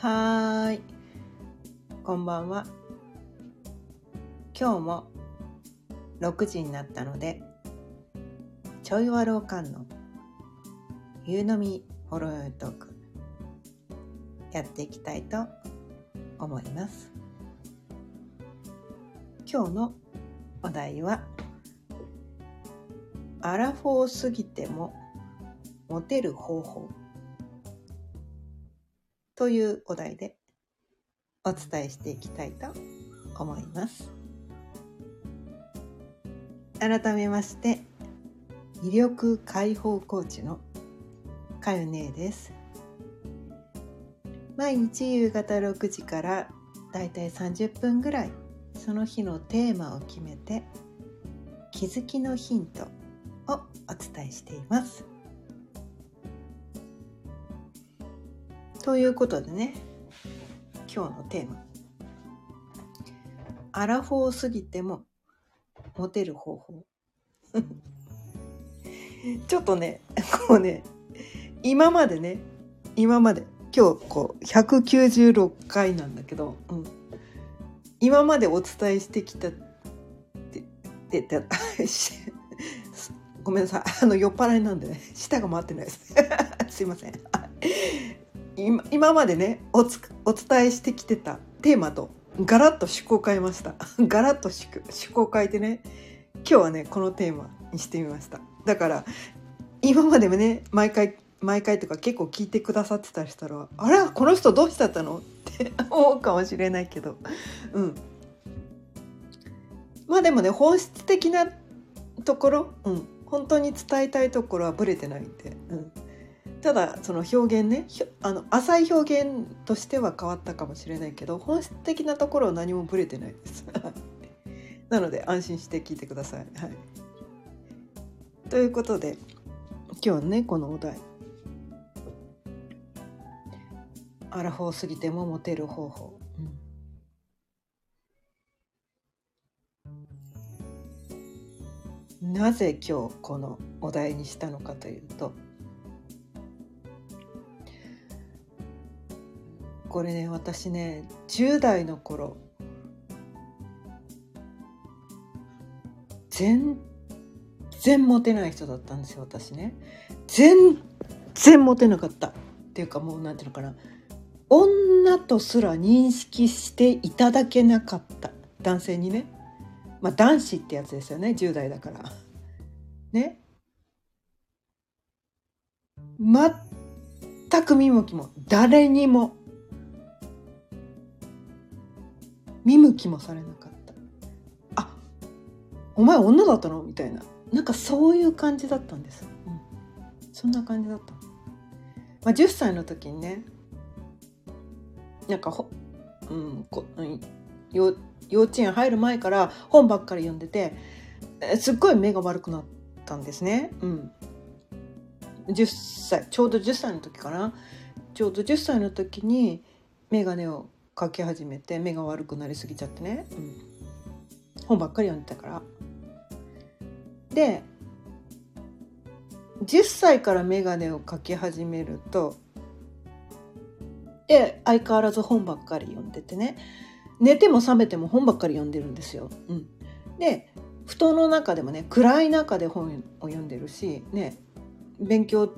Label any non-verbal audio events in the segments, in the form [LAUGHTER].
はい。こんばんは。今日も6時になったので、ちょいわろうかんの夕飲みほろよいトークやっていきたいと思います。今日のお題は、アラフォーすぎてもモテる方法というお題でお伝えしていきたいと思います。改めまして、魅力解放コーチのかゆねえです。毎日夕方6時からだいたい30分ぐらいその日のテーマを決めて気づきのヒントをお伝えしています。ということでね。今日のテーマ「アラフォーすぎてもモテる方法」[LAUGHS] ちょっとねこうね今までね今まで今日こう196回なんだけど、うん、今までお伝えしてきたって言ってってごめんなさい。あの酔っ払いなんでね舌が回ってないです。[LAUGHS] すいません。今今までねお伝えしてきてたテーマとガラッと趣向を変えました。[LAUGHS] ガラッと趣趣向変えてね今日はねこのテーマにしてみました。だから今までもね毎回毎回とか結構聞いてくださってたりしたら「あらこの人どうしちゃったの?」って [LAUGHS] 思うかもしれないけど。うん。まあでもね本質的なところ、うん、本当に伝えたいところはブレてないんで、うん、ただその表現ねあの浅い表現としては変わったかもしれないけど本質的なところは何もブレてないです。[LAUGHS] なので安心して聞いてください。はい、ということで今日ねこのお題「アラフォー過ぎてもモテる方法」、なぜ今日このお題にしたのかというとこれね私ね10代の頃全然モテない人だったんですよ私ね。全然モテなかった。っていうかもうなんていうのかな。女とすら認識していただけなかった。男性にね。まあ男子ってやつですよね。10代だから。ね。全く見向きも誰にも見向きもされなかった。あお前女だったの？みたいな。なんかそういう感じだったんです、うん、そんな感じだった、まあ、10歳の時にねなんかほ、うんこうん、幼幼稚園入る前から本ばっかり読んでてすっごい目が悪くなったんですね、うん、10歳ちょうど10歳の時かな。ちょうど10歳の時に眼鏡をかけ始めて目が悪くなりすぎちゃってね、うん、本ばっかり読んでたから。で10歳から眼鏡をかけ始めるとで相変わらず本ばっかり読んでてね寝ても覚めても本ばっかり読んでるんですよ。うん、で布団の中でもね暗い中で本を読んでるしね勉強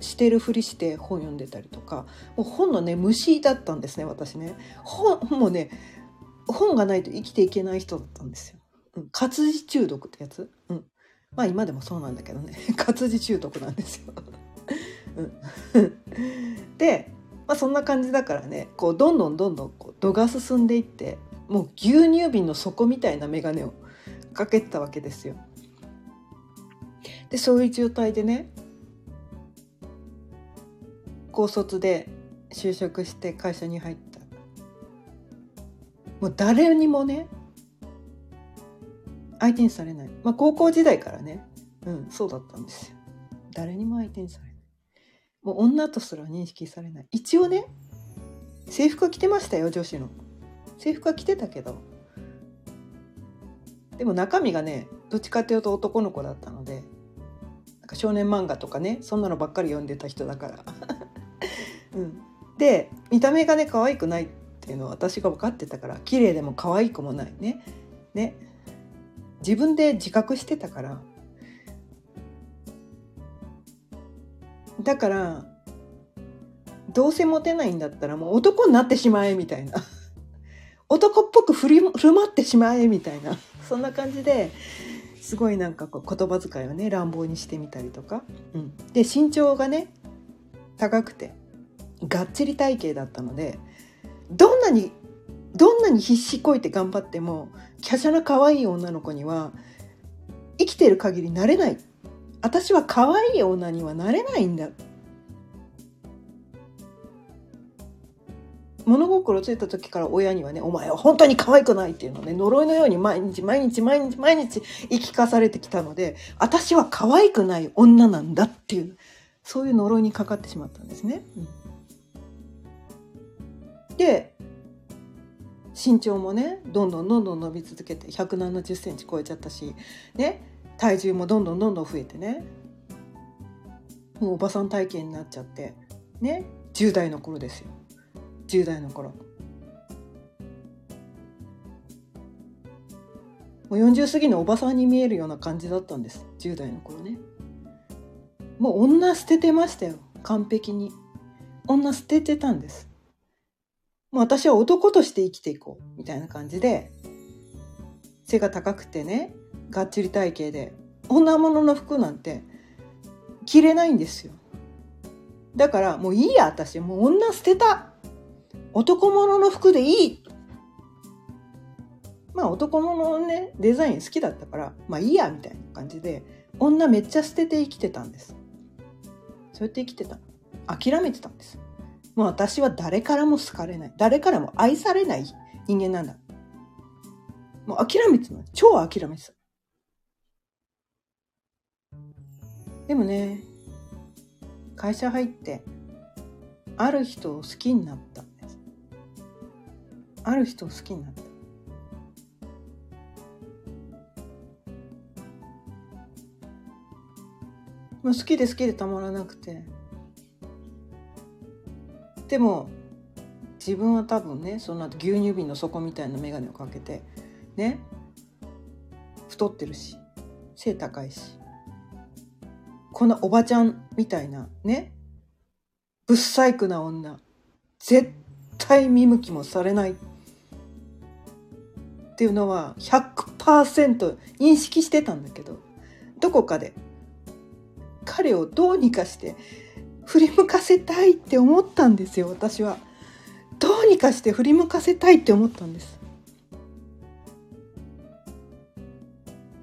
してるふりして本読んでたりとかもう本のね虫だったんですね私ね本もね本がないと生きていけない人だったんですよ。うん、活字中毒ってやつ、うん、まあ今でもそうなんだけどね [LAUGHS] 活字中毒なんですよ。[LAUGHS] うん、[LAUGHS] で、まあ、そんな感じだからねこうどんどんどんどんこう度が進んでいってもう牛乳瓶の底みたいな眼鏡をかけてたわけですよ。でそういう状態でね高卒で就職して会社に入った。もう誰にもね相手にされない、まあ、高校時代からね、うん、そうだったんですよ。誰にも相手にされない。もう女とすら認識されない。一応ね制服は着てましたよ女子の。制服は着てたけど。でも中身がねどっちかっていうと男の子だったので。なんか少年漫画とかねそんなのばっかり読んでた人だから、うん、で見た目がね可愛くないっていうのは私が分かってたから綺麗でも可愛くもないね。ね。自分で自覚してたから。だからどうせモテないんだったらもう男になってしまえみたいな。男っぽく振り振る舞ってしまえみたいな。そんな感じですごいなんかこう言葉遣いをね乱暴にしてみたりとか、うん、で身長がね高くてがっちり体型だったのでどんなにどんなに必死こいて頑張っても華奢な可愛い女の子には生きてる限りなれない。私は可愛い女にはなれないんだ。物心ついた時から親にはね「お前は本当に可愛くない」っていうのね呪いのように毎日毎日毎日毎日言い聞かされてきたので私は可愛くない女なんだっていう。そういう呪いにかかってしまったんですね。うん、で身長もねどんどんどんどん伸び続けて170センチ超えちゃったしね体重もどんどんどんどん増えてねもうおばさん体型になっちゃってね10代の頃ですよ。10代の頃。もう40過ぎのおばさんに見えるような感じだったんです。10代の頃ねもう女捨ててましたよ。完璧に。女捨ててたんです。もう私は男として生きていこうみたいな感じで背が高くてねがっちり体型で女物の服なんて着れないんですよ。だからもういいや私。もう女捨てた。男物の服でいい。まあ男物のねデザイン好きだったからまあいいやみたいな感じで女めっちゃ捨てて生きてたんです。そうやって生きてた諦めてたんです。もう私は誰からも好かれない。誰からも愛されない人間なんだ。もう諦めてた超諦めてたでもね会社入ってある人を好きになったんです。ある人を好きになった。もう好きで好きでたまらなくて。でも自分は多分ねその後牛乳瓶の底みたいな眼鏡をかけてね。太ってるし背高いしこんなおばちゃんみたいなね、ぶっ細工な女、絶対見向きもされない。っていうのは100%認識してたんだけど、どこかで彼をどうにかして振り向かせたいって思ったんですよ、私は。どうにかして振り向かせたいって思ったんです。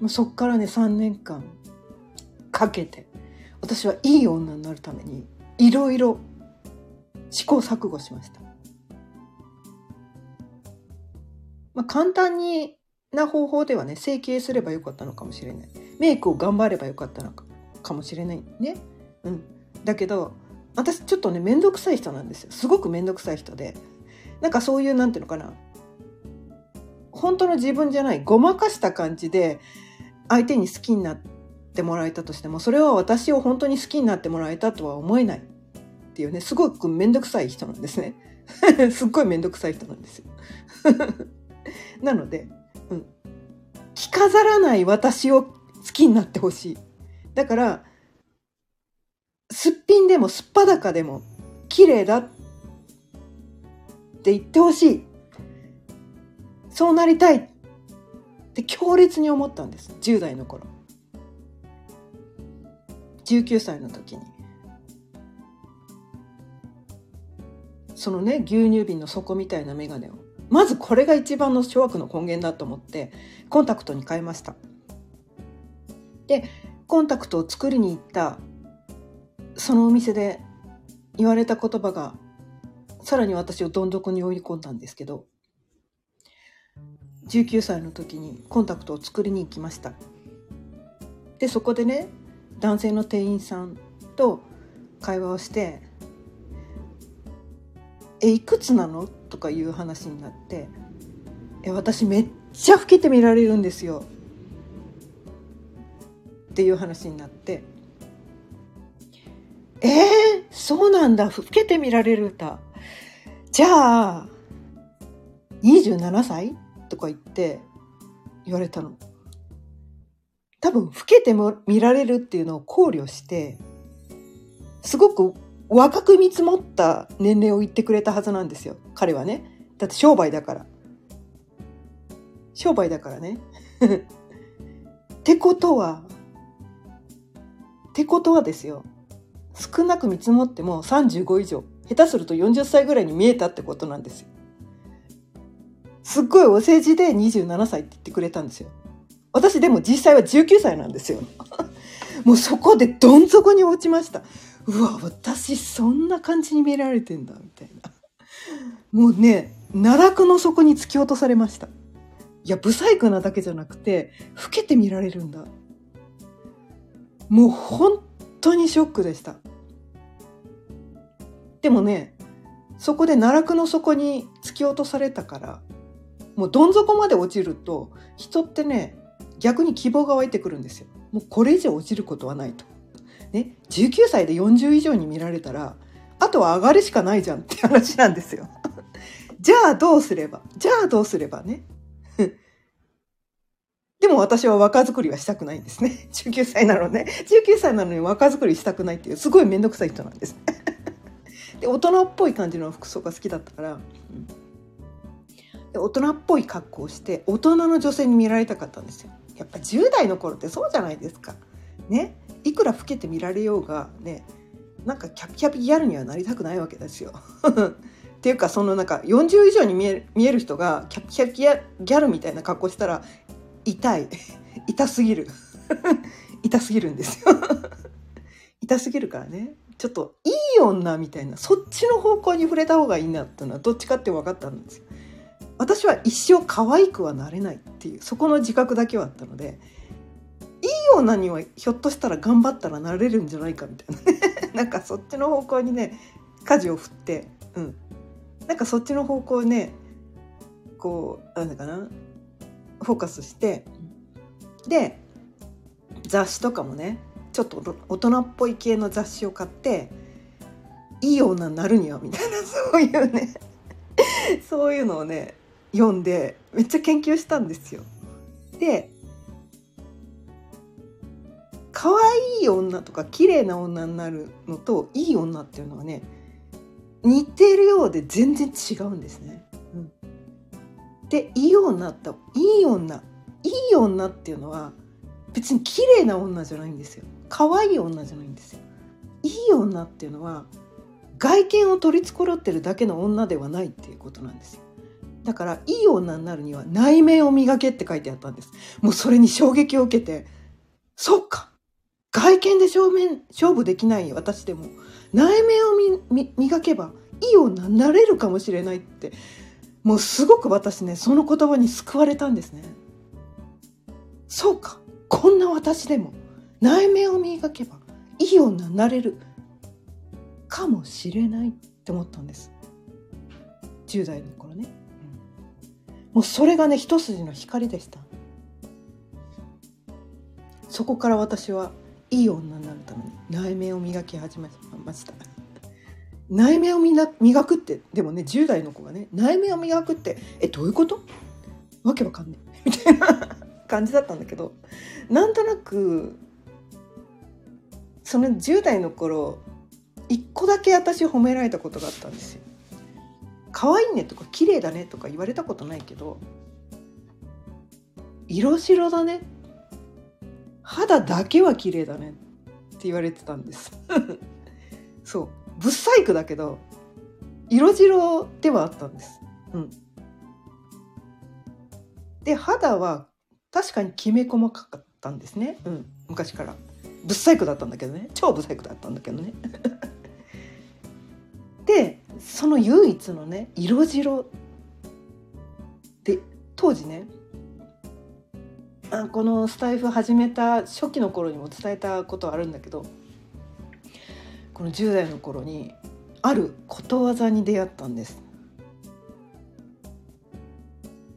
そっからね3年間かけて私はいい女になるためにいろいろ試行錯誤しました。まあ、簡単にな方法ではね整形すればよかったのかもしれないメイクを頑張ればよかったのかかもしれないね。うん、だけど私ちょっとね面倒くさい人なんですよ。すごく面倒くさい人で。なんかそういうなんていうのかな。本当の自分じゃないごまかした感じで相手に好きになってってもらえたとしてもそれは私を本当に好きになってもらえたとは思えないっていうねすごく面倒くさい人なんですね。[LAUGHS] すっごい面倒くさい人なんですよ。[LAUGHS] なので、うん、着飾らない私を好きになってほしい。だからすっぴんでもすっぱだかでも綺麗だって言ってほしい。そうなりたいって強烈に思ったんです。10代の頃。19歳の時に。そのね牛乳瓶の底みたいな眼鏡を。まずこれが一番の諸悪の根源だと思ってコンタクトに変えました。でコンタクトを作りに行ったそのお店で言われた言葉がさらに私をどん底に追い込んだんですけど19歳の時にコンタクトを作りに行きましたでそこでね男性の店員さんと会話をして「えいくつなの?」とかいう話になって「え私めっちゃ老けて見られるんですよ」っていう話になって「えー、そうなんだ。老けて見られるんだじゃあ27歳？とか言って言われたの。多分老けても見られるっていうのを考慮してすごく若く見積もった年齢を言ってくれたはずなんですよ。彼はね。だって商売だから。商売だからね。[LAUGHS] ってことはってことはですよ少なく見積もっても35以上下手すると40歳ぐらいに見えたってことなんですよ。すっごいお世辞で27歳って言ってくれたんですよ。私でも実際は19歳なんですよ。[LAUGHS] もうそこでどん底に落ちました。うわ私そんな感じに見られてんだみたいな。もうね奈落の底に突き落とされました。いや不細工なだけじゃなくて老けて見られるんだ。もう本当にショックでしたでもねそこで奈落の底に突き落とされたからもうどん底まで落ちると人ってね逆に希望が湧いてくるんですよもうこれ以上落ちることはないとね、19歳で40以上に見られたらあとは上がるしかないじゃんって話なんですよ。[LAUGHS] じゃあどうすればじゃあどうすればね。でも私は若作りはしたくないんですね。[LAUGHS] 19歳なのね。19歳なのに若作りしたくないっていうすごい面倒くさい人なんです。[LAUGHS] で大人っぽい感じの服装が好きだったから、で大人っぽい格好をして大人の女性に見られたかったんですよ。やっぱ10代の頃ってそうじゃないですか。ね。いくら老けて見られようがねなんかキャピキャピギャルにはなりたくないわけですよ。[LAUGHS] っていうかそのなんか40以上に見える見える人がキャピキャピギャルみたいな格好したら痛い。[LAUGHS] 痛すぎる。[LAUGHS] 痛すぎるんですよ。[LAUGHS] 痛すぎるからね。ちょっといい女みたいな。そっちの方向に触れた方がいいなっていうのはどっちかって分かったんですよ。私は一生可愛くはなれないっていうそこの自覚だけはあったのでいい女にはひょっとしたら頑張ったらなれるんじゃないかみたいな。ねなんかそっちの方向にね舵を振ってうん。なんかそっちの方向ねこうなんだかな。フォーカスしてで雑誌とかもねちょっと大人っぽい系の雑誌を買っていい女になるにはみたいな [LAUGHS] そういうねそういうのをね読んでめっちゃ研究したんですよ。で可愛い女とか綺麗な女になるのといい女っていうのはね似てるようで全然違うんですね。でいい女といい女いい女っていうのは別に綺麗な女じゃないんですよ。可愛い女じゃないんですよ。いい女っていうのは外見を取り繕ってるだけの女ではないっていうことなんですよ。だからいい女になるには内面を磨けって書いてあったんです。もうそれに衝撃を受けて、そっか外見で正面勝負できない私でも内面を磨けばいい女になれるかもしれないってもうすごく私ねその言葉に救われたんですね。そうか。こんな私でも内面を磨けばいい女になれるかもしれないって思ったんです。10代の頃ね、もうそれがね一筋の光でした。そこから私はいい女になるために内面を磨き始めました。内面を磨くって。でもね10代の子がね内面を磨くってえどういうこと？わけわかんないみたいな [LAUGHS] 感じだったんだけどなんとなくその10代の頃一個だけ私褒められたことがあったんですよ。可愛いねとか綺麗だねとか言われたことないけど色白だね。肌だけは綺麗だねって言われてたんです。[LAUGHS] そう。ぶっ細工だけど色白ではあったんです。うん、で肌は確かにきめ細かかったんですね、うん、昔から。ぶっ細工だったんだけどね。超ぶっ細工だったんだけどね。[LAUGHS] でその唯一のね色白で当時ねあこのスタイフ始めた初期の頃にも伝えたことあるんだけどこの10代の頃にあることわざに出会ったんです。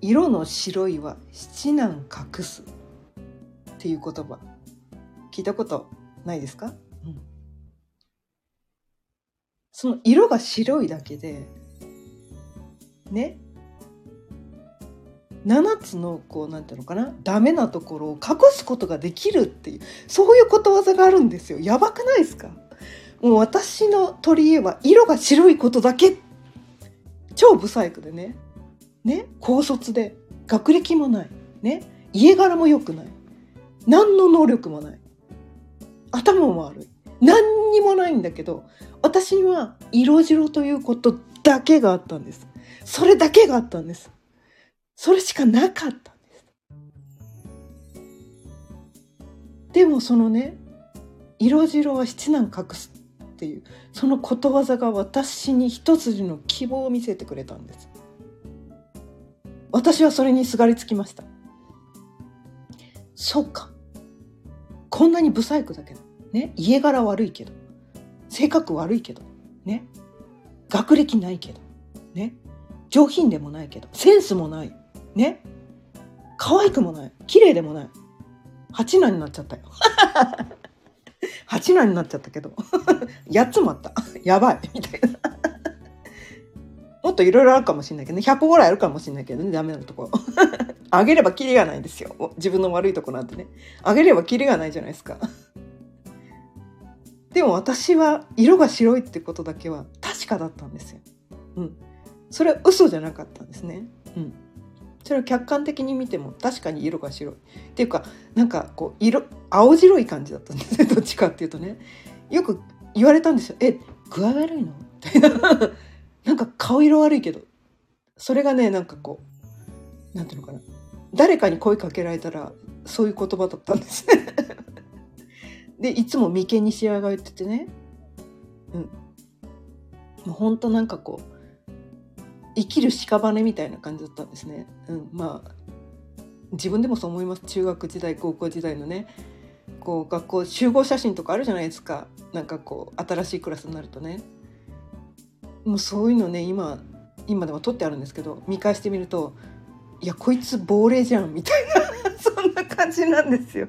色の白いは七難隠すっていう言葉聞いたことないですか、うん、その色が白いだけでね？7つのこうなんていうのかな？ダメなところを隠すことができるっていうそういうことわざがあるんですよ。やばくないですか？もう私の取り柄は色が白いことだけ。超ブサイクでね。ね？高卒で。学歴もない。ね？家柄も良くない。何の能力もない。頭も悪い。何にもないんだけど私には色白ということだけがあったんです。それだけがあったんです。それしかなかったんです。でもそのね色白は七難隠すっていうそのことわざが私に一筋の希望を見せてくれたんです。私はそれにすがりつきました。そうか。こんなに不細工だけど。ね。家柄悪いけど。性格悪いけど。ね。学歴ないけど。ね。上品でもないけど。センスもない。ね。可愛くもない。綺麗でもない。八男になっちゃったよ。八男になっちゃったけど。[LAUGHS] 8つもあった。[LAUGHS] やばい。みたいな。[LAUGHS] もっといろいろあるかもしれないけどね。100個ぐらいあるかもしれないけどね。ダメなとこ。あげればキリがないんですよ。自分の悪いとこなんてね。あげればキリがないじゃないですか。でも私は色が白いってことだけは確かだったんですよ。うん。それは嘘じゃなかったんですね。うん。それを客観的に見ても確かに色が白い。っていうかなんかこう色青白い感じだったんですね。どっちかっていうとね。よく言われたんですよ「え具合悪いの?」みたいな。[LAUGHS] なんか顔色悪いけど。それがねなんかこうなんていうのかな。誰かに声かけられたらそういう言葉だったんですね。[LAUGHS] でいつも眉間にしわが言っててね。うん。もうほんとなんかこう生きる屍みたいな感じだったんですね。うん、まあ自分でもそう思います。中学時代高校時代のねこう学校集合写真とかあるじゃないですか。なんかこう新しいクラスになるとね。もうそういうのね今今でも撮ってあるんですけど見返してみるといやこいつ亡霊じゃんみたいな。[LAUGHS] そんな感じなんですよ。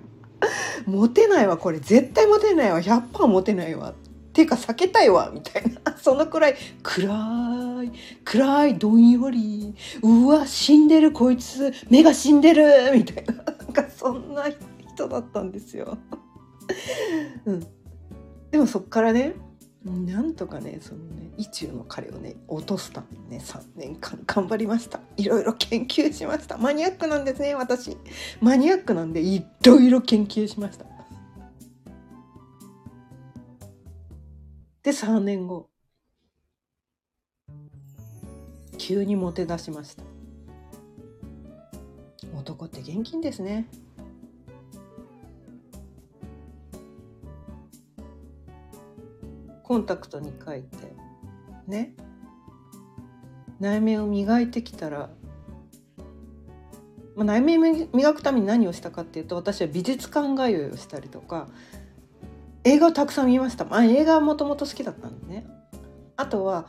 モテないわこれ。絶対モテないわ。100%モテないわ。っていうか避けたいわみたいな。そのくらい暗い暗いどんより。うわ死んでるこいつ。目が死んでる。みたいな。なんかそんな人だったんですよ。[LAUGHS] うん、でもそっからねなんとかねそのね意中の彼をね落とすためにね。3年間。頑張りました。いろいろ研究しました。マニアックなんですね私。マニアックなんでいろいろ研究しました。で3年後。急にモテ出しました。男って現金ですね。コンタクトに書いてね。内面を磨いてきたら、まあ、内面磨くために何をしたかっていうと私は美術館通いをしたりとか映画をたくさん見ました、まあ、映画はもともと好きだったんでね。あとは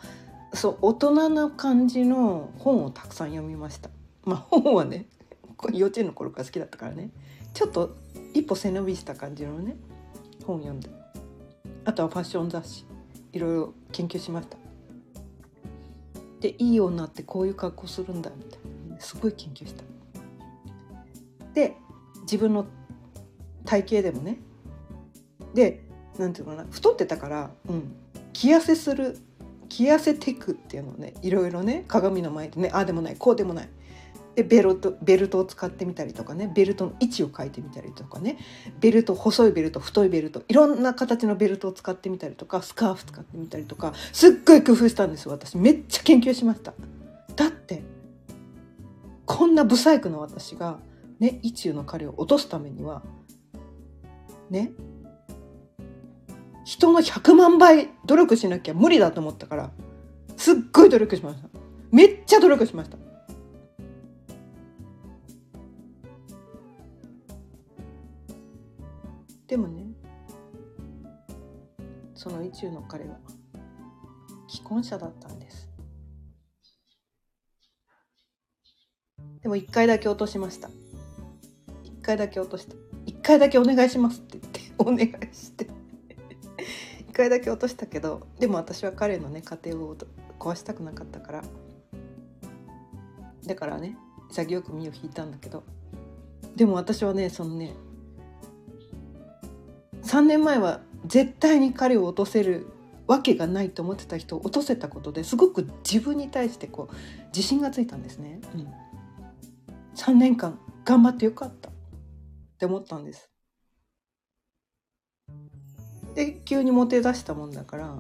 そう大人な感じの本をたくさん読みました。まあ本はね幼稚園の頃から好きだったからね。ちょっと一歩背伸びした感じのね本読んで。あとはファッション雑誌。いろいろ研究しました。でいい女ってこういう格好するんだみたいな。すごい研究した。で自分の体型でもね。でなんていうのかな。太ってたから、うん、着痩せする着痩せテクっていうのをねいろいろね鏡の前でねああでもないこうでもない。でベルトベルトを使ってみたりとかねベルトの位置を変えてみたりとかねベルト細いベルト太いベルトいろんな形のベルトを使ってみたりとかスカーフ使ってみたりとかすっごい工夫したんです私。めっちゃ研究しました。だってこんなブサイクな私がね意中の彼を落とすためにはね人の100万倍努力しなきゃ無理だと思ったからすっごい努力しました。めっちゃ努力しました。でもねその意中の彼は既婚者だったんです。でも一回だけ落としました。一回だけ落とした。一回だけお願いしますって言ってお願いして。回だけ落としたけどでも私は彼のね家庭を壊したくなかったからだからね潔く身を引いたんだけどでも私はねそのね3年前は絶対に彼を落とせるわけがないと思ってた人を落とせたことですごく自分に対してこう自信がついたんですね。うん、3年間頑張ってよかったって思ったんです。で急にモテ出したもんだから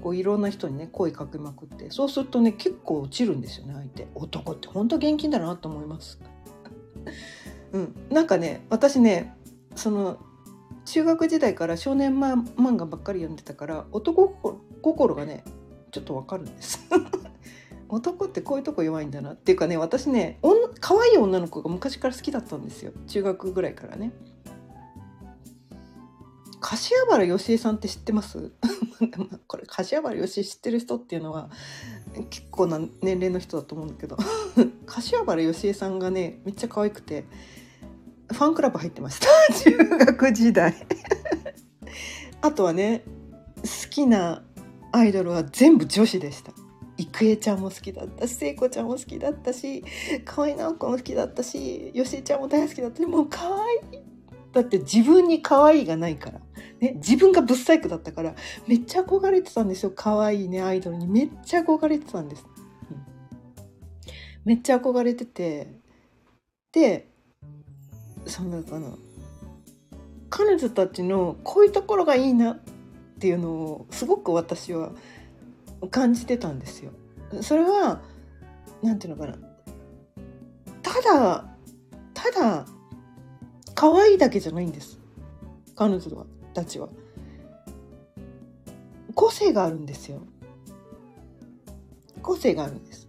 こういろんな人にね声かけまくってそうするとね結構落ちるんですよね相手。男って本当現金だなと思います。[LAUGHS] うん、なんかね私ねその中学時代から少年漫画ばっかり読んでたから男心がねちょっとわかるんです。[LAUGHS] 男ってこういうとこ弱いんだなっていうかね私ね可愛い女の子が昔から好きだったんですよ。中学ぐらいからね。柏原芳恵さんって知ってます？[LAUGHS] これ柏原芳恵知ってる人っていうのは結構な年齢の人だと思うんだけど。[LAUGHS] 柏原芳恵さんがねめっちゃ可愛くてファンクラブ入ってました。[LAUGHS] 中学時代。あとはね好きなアイドルは全部女子でした。郁恵ちゃんも好きだったし聖子ちゃんも好きだったし河合直子も好きだったしよしえちゃんも大好きだったしもう可愛い。だって自分に可愛いがないから、ね、自分がブサイクだったからめっちゃ憧れてたんですよ。可愛いねアイドルに。めっちゃ憧れてたんです、うん、めっちゃ憧れてて。でそんなかな彼女たちのこういうところがいいなっていうのをすごく私は感じてたんですよ。それは何て言うのかな。ただただ可愛いだけじゃないんです彼女たちは。個性があるんですよ。個性があるんです。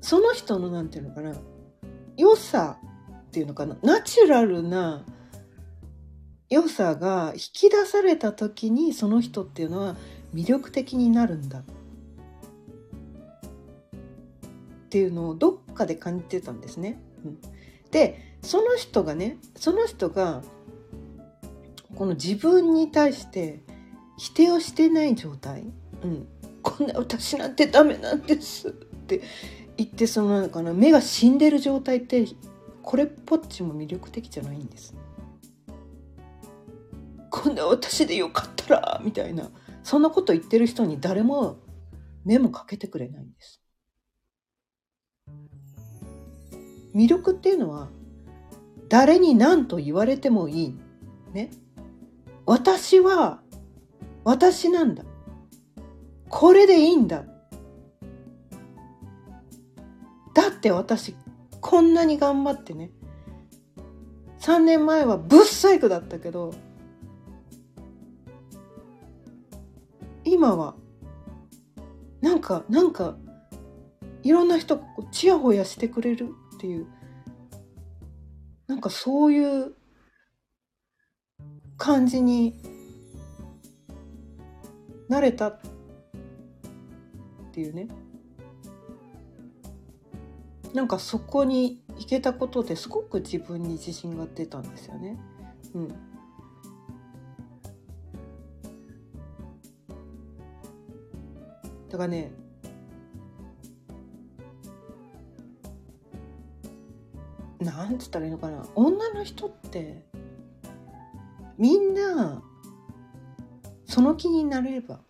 その人の何て言うのかな良さっていうのかなナチュラルな良さが引き出された時にその人っていうのは魅力的になるんだっていうのをどっかで感じてたんですね。うん、でその人がねその人がこの自分に対して否定をしてない状態、うん、こんな私なんてダメなんですって言ってそのかな目が死んでる状態ってこれっぽっちも魅力的じゃないんです。こんな私でよかったらみたいなそんなこと言ってる人に誰も目もかけてくれないんです。魅力っていうのは誰に何と言われてもいい。ね。私は私なんだ。これでいいんだ。だって私こんなに頑張ってね3年前はブッサイクだったけど今はなんかなんかいろんな人がちやほやしてくれるっていうなんかそういう感じになれたっていうねなんかそこに行けたことですごく自分に自信が出たんですよね。うん、だからねなんつったらいいのかな。女の人ってみんなその気になれれば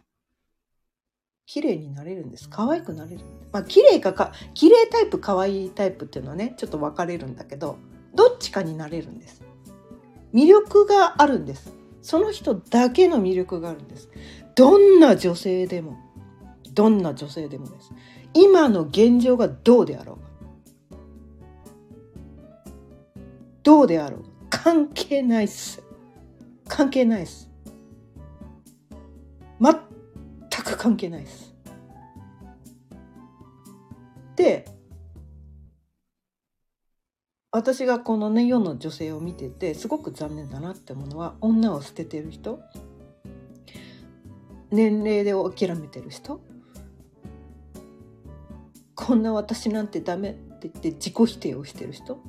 綺麗になれるんです。可愛くなれるまあ綺麗かか綺麗タイプ可愛いタイプっていうのはねちょっと分かれるんだけどどっちかになれるんです。魅力があるんです。その人だけの魅力があるんです。どんな女性でもどんな女性でもです。今の現状がどうであろう。どうであろう。関係ないっす。関係ないっす。全く関係ないです。で私がこのね世の女性を見ててすごく残念だなって思うのは女を捨ててる人。年齢で諦めてる人。こんな私なんてダメって言って自己否定をしてる人。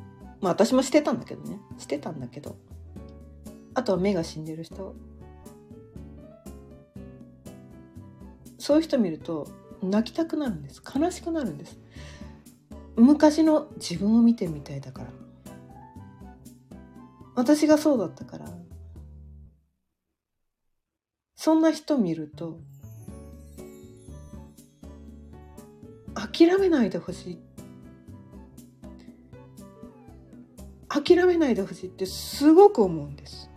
まあ私もしてたんだけどね。してたんだけど。あとは目が死んでる人。そういう人見ると泣きたくなるんです。悲しくなるんです。昔の自分を見てみたいだから。私がそうだったから。そんな人見ると諦めないでほしい。っ諦めないでほしいってすごく思うんです。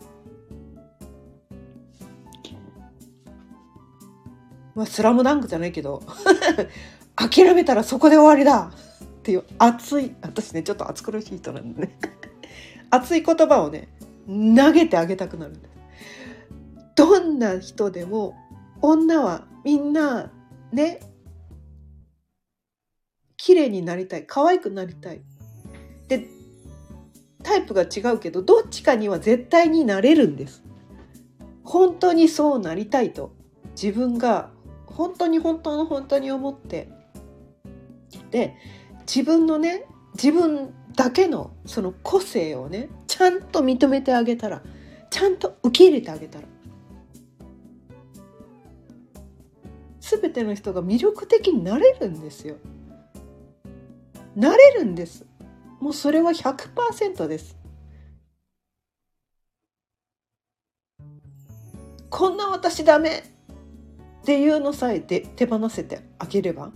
まあスラムダンクじゃないけど [LAUGHS] 諦めたらそこで終わりだ。っていう熱い私ねちょっと熱苦しい人なんでね。[LAUGHS] 熱い言葉をね投げてあげたくなるんですどんな人でも女はみんなね綺麗になりたい可愛くなりたい。タイプが違うけどどっちかには絶対になれるんです本当にそうなりたいと自分が本当に本当の本当に思ってで自分のね自分だけのその個性をねちゃんと認めてあげたらちゃんと受け入れてあげたら全ての人が魅力的になれるんですよ。なれるんです。もうそれは100%です。こんな私ダメっていうのさえで手放せてあげれば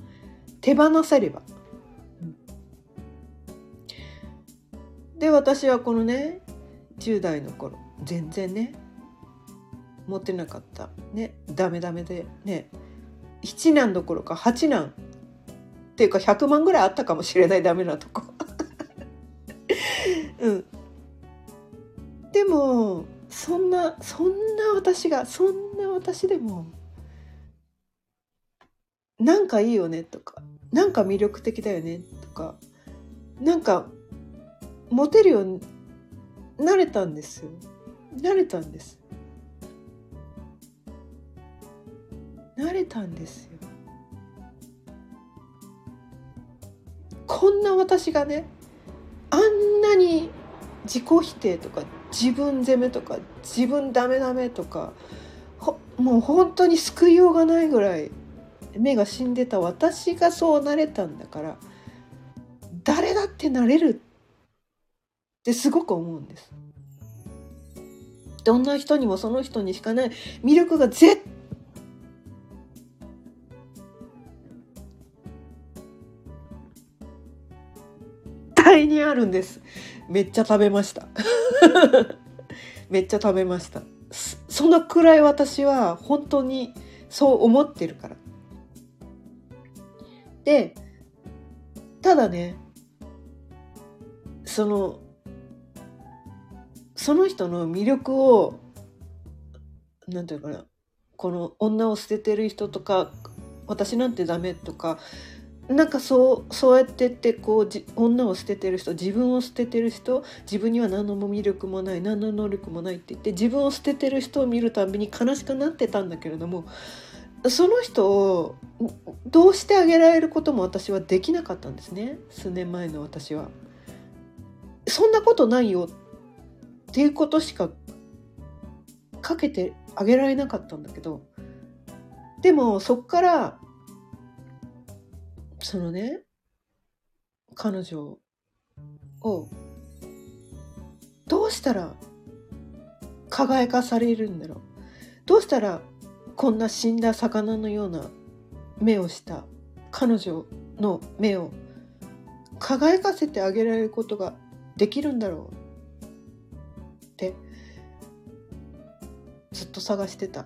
手放せれば。で私はこのね10代の頃全然ね持ってなかったねダメダメでね7男どころか8男っていうか100万ぐらいあったかもしれないダメなとこ。うん、でもそんなそんな私がそんな私でもなんかいいよねとかなんか魅力的だよねとかなんかモテるようになれたんですよ。慣れたんです。慣れたんですよ。こんな私がねあんなに自己否定とか自分責めとか自分ダメダメとかもう本当に救いようがないぐらい目が死んでた私がそうなれたんだから誰だってなれるってすごく思うんです。どんな人にもその人にしかない魅力が絶にあるんです。めっちゃ食べました。[LAUGHS] めっちゃ食べました。そのくらい私は本当にそう思ってるから。でただねそのその人の魅力を何て言うかなこの女を捨ててる人とか私なんてダメとかなんかそうそうやってってこうじ女を捨ててる人自分を捨ててる人自分には何の魅力もない何の能力もないって言って自分を捨ててる人を見るたびに悲しくなってたんだけれどもその人をどうしてあげられることも私はできなかったんですね数年前の私は。そんなことないよっていうことしかかけてあげられなかったんだけどでもそっからそのね彼女をどうしたら輝かされるんだろう。どうしたらこんな死んだ魚のような目をした彼女の目を輝かせてあげられることができるんだろうってずっと探してた。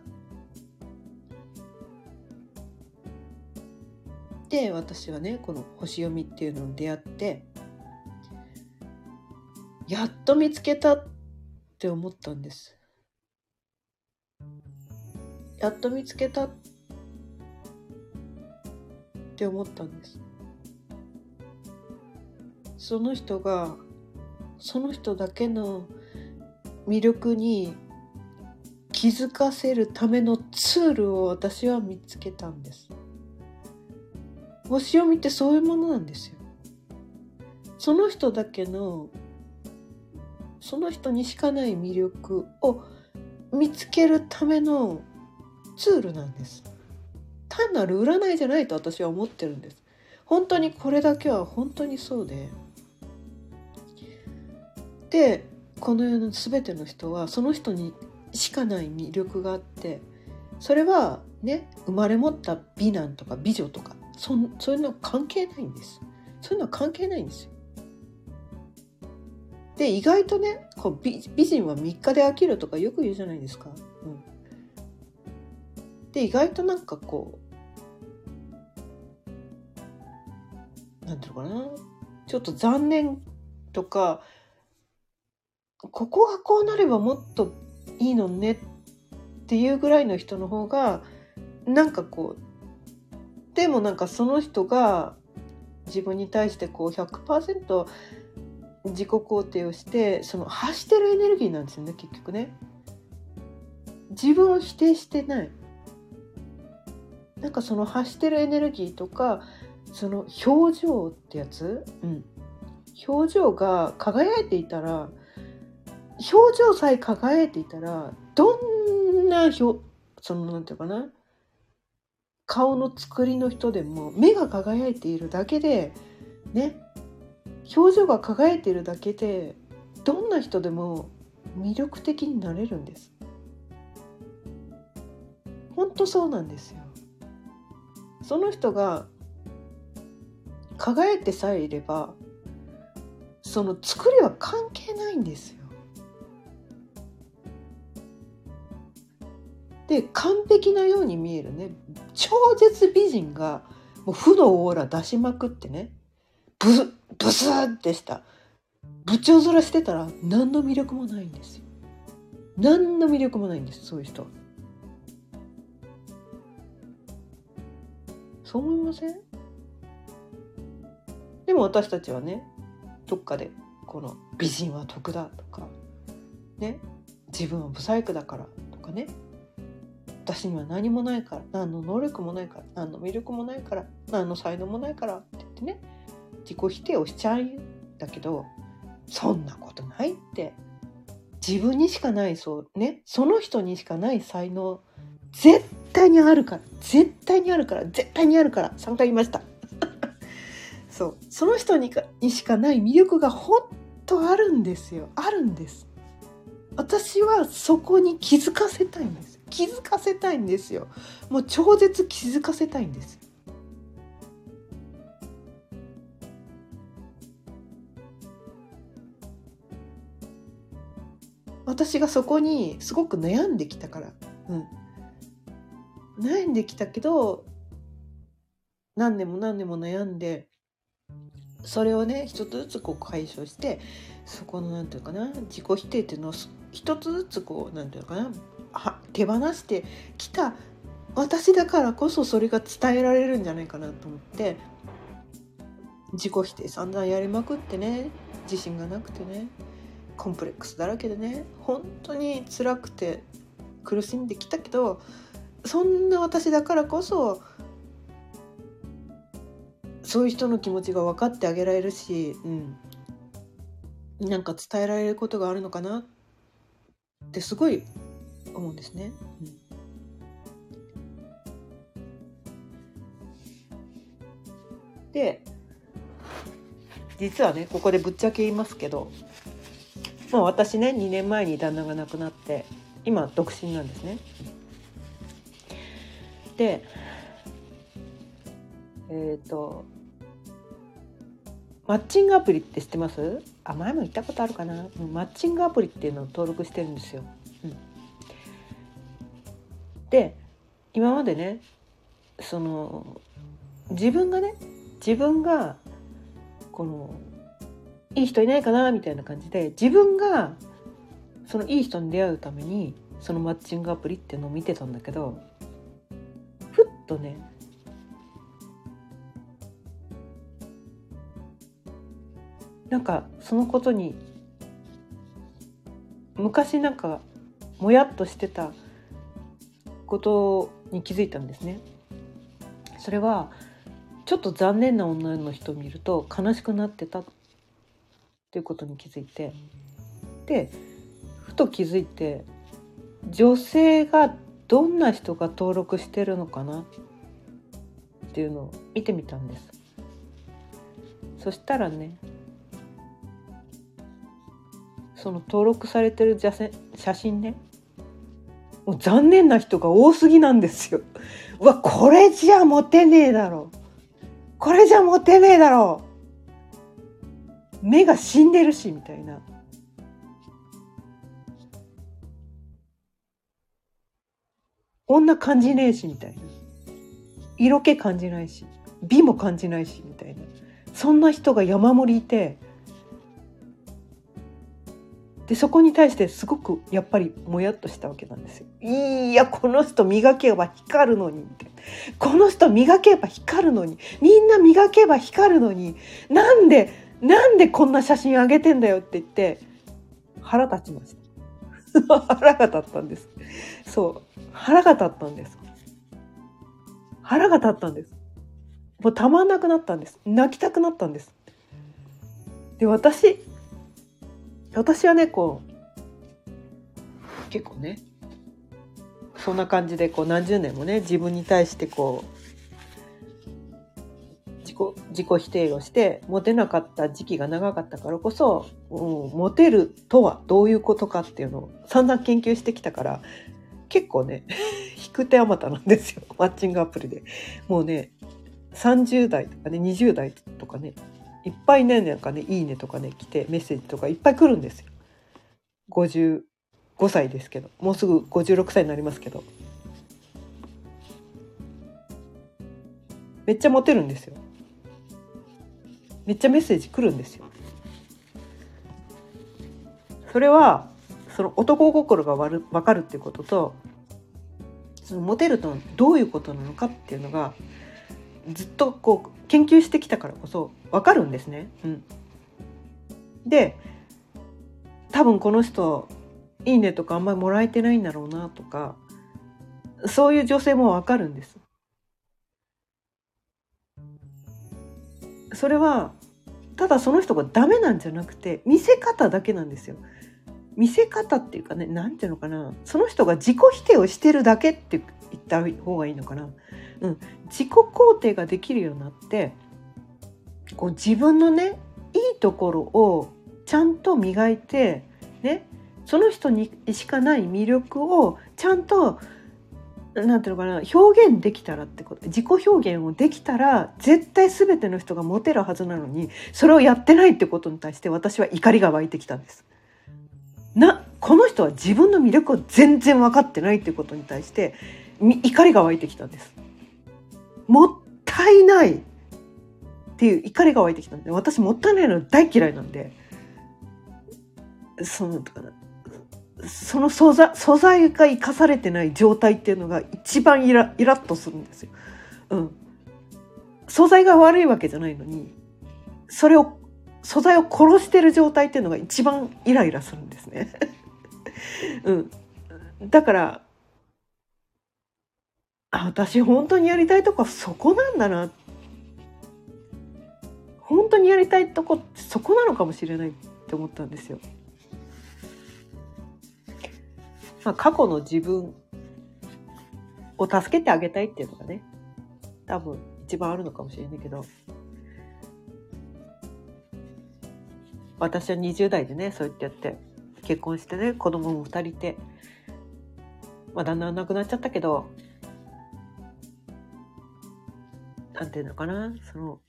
で私はねこの星読みっていうのに出会ってやっと見つけたって思ったんですやっと見つけたって思ったんですその人がその人だけの魅力に気づかせるためのツールを私は見つけたんです。星読みってそういうものなんですよ。その人だけのその人にしかない魅力を見つけるためのツールなんです。単なる占いじゃないと私は思ってるんです本当にこれだけは本当にそうででこの世の全ての人はその人にしかない魅力があってそれはね生まれ持った美男とか美女とかそそういうの関係ないんです。そういうのは関係ないんですよ。で意外とねこう美美人は3日で飽きるとかよく言うじゃないですか。うん、で意外となんかこうなんていうのかな。ちょっと残念とかここがこうなればもっといいのねっていうぐらいの人の方がなんかこうでもなんかその人が自分に対してこう100%自己肯定をしてその発してるエネルギーなんですよね結局ね。自分を否定してない。なんかその発してるエネルギーとかその表情ってやつ、うん、表情が輝いていたら表情さえ輝いていたらどんな表そのなんていうかな？顔の作りの人でも目が輝いているだけでね表情が輝いているだけでどんな人でも魅力的になれるんです。本当そうなんですよ。その人が輝いてさえいればその作りは関係ないんですよ。で完璧なように見えるね。超絶美人がもう負のオーラ出しまくってね。ブブスってした。部長面してたら何の魅力もないんですよ。何の魅力もないんですそういう人そう思いません？でも私たちはねどっかでこの美人は得だとかね。自分は不細工だからとかね。私には何もないから何の能力もないから何の魅力もないから何の才能もないからって言ってね自己否定をしちゃうんだけどそんなことないって。自分にしかないそうね。その人にしかない才能絶対にあるから絶対にあるから絶対にあるから3回言いました。[LAUGHS] そう。その人にかにしかない魅力が本当あるんですよ。あるんです。私はそこに気づかせたいんです気づかせたいんですよ。もう超絶気づかせたいんです。私がそこにすごく悩んできたから、うん、悩んできたけど何年も何年も悩んでそれをね一つずつこう解消してそこの何て言うかな自己否定っていうのを一つずつこう何て言うかな手放してきた私だからこそそれが伝えられるんじゃないかなと思って自己否定散々やりまくってね自信がなくてねコンプレックスだらけでね本当に辛くて苦しんできたけどそんな私だからこそそういう人の気持ちが分かってあげられるし、うん、なんか伝えられることがあるのかなってすごい思うんですね。うんで実はねここでぶっちゃけ言いますけどまあ、私ね2年前に旦那が亡くなって今独身なんですね。でえっ、ー、とマッチングアプリって知ってます？あ前も言ったことあるかな？マッチングアプリっていうのを登録してるんですよ。うん、で今までねその自分がね自分がこのいい人いないかなみたいな感じで自分がそのいい人に出会うためにそのマッチングアプリっていうのを見てたんだけどふっとねなんかそのことに昔なんかもやっとしてたことに気づいたんですね。それはちょっと残念な女の人を見ると悲しくなってたっていうことに気づいてでふと気づいて女性がどんな人が登録してるのかな？っていうのを見てみたんですそしたらねその登録されてる写真ねもう残念な人が多すぎなんですよ。[LAUGHS] うわこれじゃモテねえだろこれじゃモテねえだろ目が死んでるしみたいな。女感じねえしみたいな。色気感じないし美も感じないしみたいなそんな人が山盛りいてでそこに対してすごくやっぱりもやっとしたわけなんですよ。いやこの人磨けば光るのにこの人磨けば光るのにみんな磨けば光るのになんでなんでこんな写真あげてんだよって言って腹立ちました。[LAUGHS] 腹が立ったんです。そう腹が立ったんです。腹が立ったんです。もうたまんなくなったんです。泣きたくなったんです。で私私はねこう結構ねそんな感じでこう何十年もね自分に対してこう自己自己否定をしてモテなかった時期が長かったからこそ、うん、モテるとはどういうことかっていうのを散々研究してきたから結構ね [LAUGHS] 引く手あまたなんですよマッチングアプリで。もうね30代とかね20代とかねいっぱいねなんかね「いいね」とかね来てメッセージとかいっぱい来るんですよ。55歳ですけどもうすぐ56歳になりますけどめっちゃモテるんですよ。めっちゃメッセージ来るんですよ。それはその男心がわる分かるってこととそのモテるとどういうことなのかっていうのがずっとこう研究してきたからこそ分かるんですね。うん、で多分この人「いいね」とかあんまりもらえてないんだろうなとかそういう女性も分かるんです。それはただその人がダメなんじゃなくて見せ方だけなんですよ。見せ方っていうかね何ていうのかなその人が自己否定をしてるだけって言った方がいいのかな。うん、自己肯定ができるようになってこう自分のねいいところをちゃんと磨いてねその人にしかない魅力をちゃんとなんていうのかな表現できたらってこと自己表現をできたら絶対全ての人がモテるはずなのにそれをやってないってことに対して私は怒りが湧いてきたんです。なこの人は自分の魅力を全然分かってないってことに対して怒りが湧いてきたんです。もったいないっていう怒りが湧いてきたんで私もったいないの大嫌いなんでそのその素材素材が生かされてない状態っていうのが一番イライラッとするんですよ。うん、素材が悪いわけじゃないのにそれを素材を殺してる状態っていうのが一番イライラするんですね。[LAUGHS] うん、だから私本当にやりたいとこそこなんだな本当にやりたいとこそこなのかもしれないって思ったんですよ。まあ、過去の自分を助けてあげたいっていうのがね多分一番あるのかもしれないけど私は20代でねそうやってやって結婚してね子供も2人いて、まあ、旦那は亡くなっちゃったけどなんていうのかな？その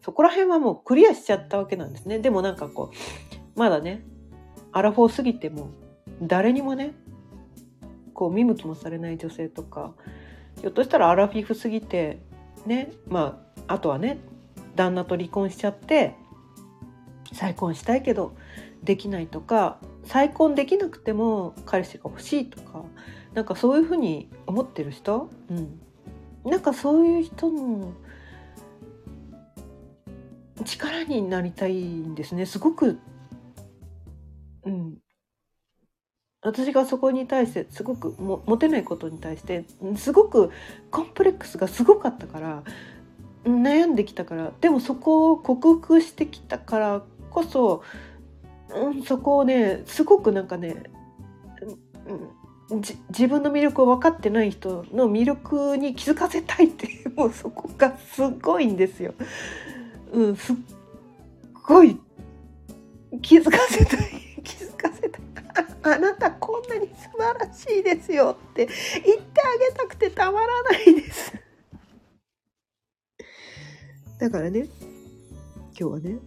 そこら辺はもうクリアしちゃったわけなんですね。でもなんかこうまだねアラフォー過ぎても誰にもねこう見向きもされない女性とかひょっとしたらアラフィフ過ぎてねまああとはね旦那と離婚しちゃって再婚したいけどできないとか再婚できなくても彼氏が欲しいとかなんかそういうふうに思ってる人、うん、なんかそういう人の力になりたいんですね。すごく、うん、私がそこに対してすごくもモテないことに対してすごくコンプレックスがすごかったから悩んできたからでもそこを克服してきたからこそ、うん、そこをねすごくなんかね、うん、自分の魅力を分かってない人の魅力に気づかせたいって [LAUGHS] もうそこがすごいんですよ。うん、すっごい気づかせたい [LAUGHS] 気づかせたいあなたこんなに素晴らしいですよって言ってあげたくてたまらないです [LAUGHS] だからね今日はね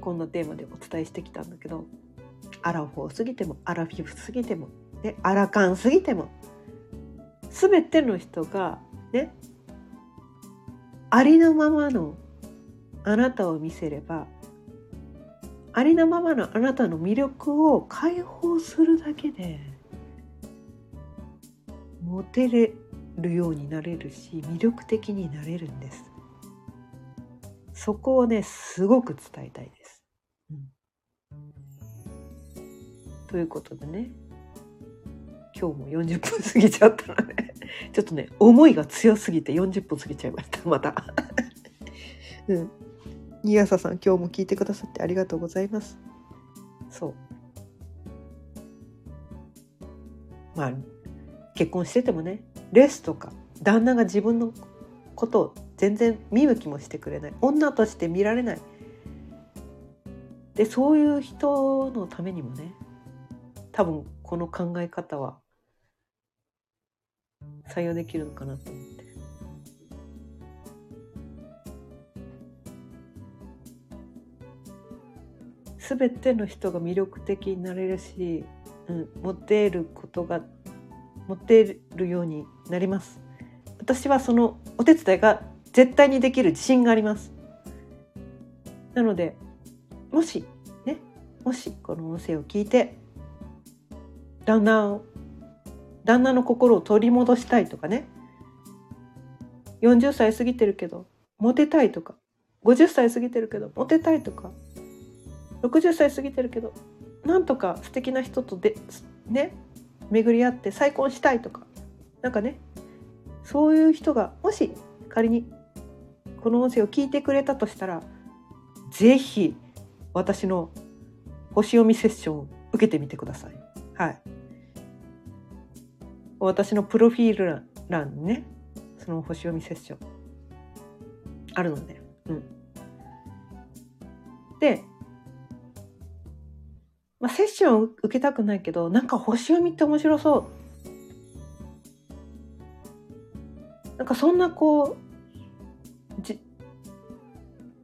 こんなテーマでお伝えしてきたんだけどアラフォー過ぎてもアラフィフ過ぎても、ね、アラカン過ぎても全ての人がねありのままのあなたを見せればありのままのあなたの魅力を解放するだけでモテれるようになれるし魅力的になれるんです。そこをねすごく伝えたいです、ということでね。今日も40分過ぎちゃったので。ちょっとね思いが強すぎて40分過ぎちゃいました。また。[LAUGHS] うん。新朝さん今日も聞いてくださってありがとうございます。そう。まあ結婚しててもねレスとか旦那が自分のことを全然見向きもしてくれない。女として見られない。でそういう人のためにもね多分この考え方は採用できるのかなと思って。全ての人が魅力的になれるし、うん、持てることが持てるようになります私はそのお手伝いが絶対にできる自信がありますなのでもしねもしこの音声を聞いて旦那を旦那の心を取り戻したいとかね40歳過ぎてるけどモテたいとか50歳過ぎてるけどモテたいとか60歳過ぎてるけどなんとか素敵な人とでね巡り合って再婚したいとかなんかねそういう人がもし仮にこの音声を聞いてくれたとしたら是非私の星読みセッションを受けてみてください。はい。私のプロフィール欄にねその星読みセッションあるので、うん。でまあ、セッションを受けたくないけどなんか星読みって面白そう。なんかそんなこうじ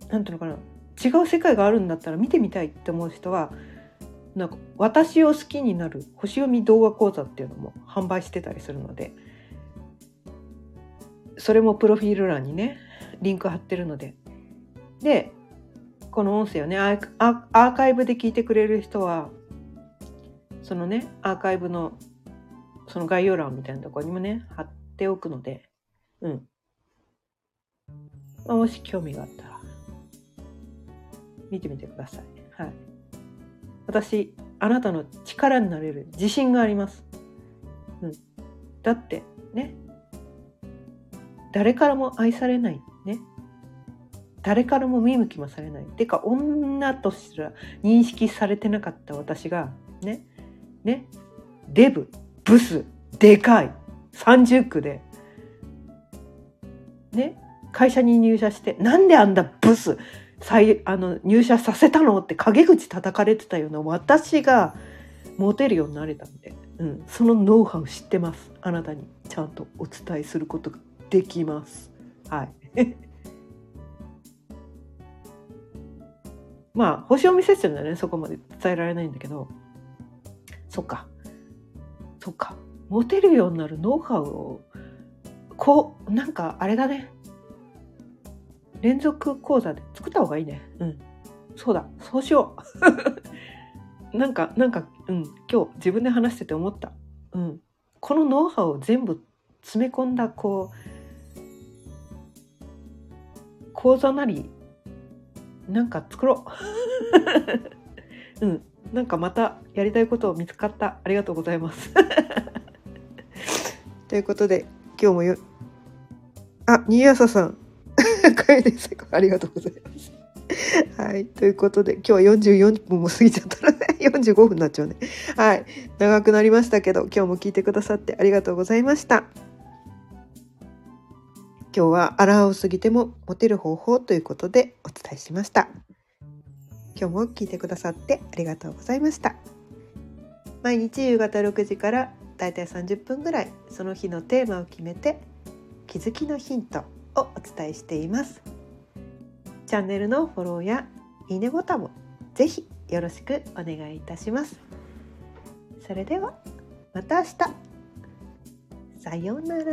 なんていうのかな。違う世界があるんだったら見てみたいって思う人はなんか私を好きになる星読み動画講座っていうのも販売してたりするのでそれもプロフィール欄にねリンク貼ってるので。でこの音声をねアーカイブで聞いてくれる人はそのねアーカイブのその概要欄みたいなところにもね貼っておくのでうん、まあ、もし興味があったら見てみてください。はい。私あなたの力になれる。自信があります、うん、だってね。誰からも愛されないね。誰からも見向きもされない。てか女とすら認識されてなかった私がね。ね。デブ。ブス。でかい。30区で。ね。会社に入社してなんであんだブス再あの入社させたのって陰口叩かれてたような私がモテるようになれたんで、うん、そのノウハウ知ってます。あなたにちゃんとお伝えすることができます。はい。[LAUGHS] まあ星読みセッションでね。そこまで伝えられないんだけど。そっか。そっか。モテるようになるノウハウをこうなんかあれだね。連続講座で作った方がいいねうんそうだそうしよう [LAUGHS] なんかなんかうん今日自分で話してて思ったうんこのノウハウを全部詰め込んだこう講座なりなんか作ろう。[LAUGHS] うん。なんかまたやりたいことを見つかった。ありがとうございます。[LAUGHS] ということで、今日もよ、あ、新朝さん。[LAUGHS] ありがとうござい。ます。はい。とい。うことで、今日は44分も過ぎちゃったらね、45分になっちゃうね。はい。長くなりましたけど、今日も聞い。てくださってありがとうござい。ました。今日は荒を過ぎてもモテる方法とい。うことでお伝えしました今日も聞い。てくださってありがとうござい。ました毎日夕方6時からだい。たい。30分ぐらい。その日のテーマを決めて気づきのヒントをお伝えしています。チャンネルのフォローやいいねボタンもぜひよろしくお願いいたします。それではまた明日。さようなら。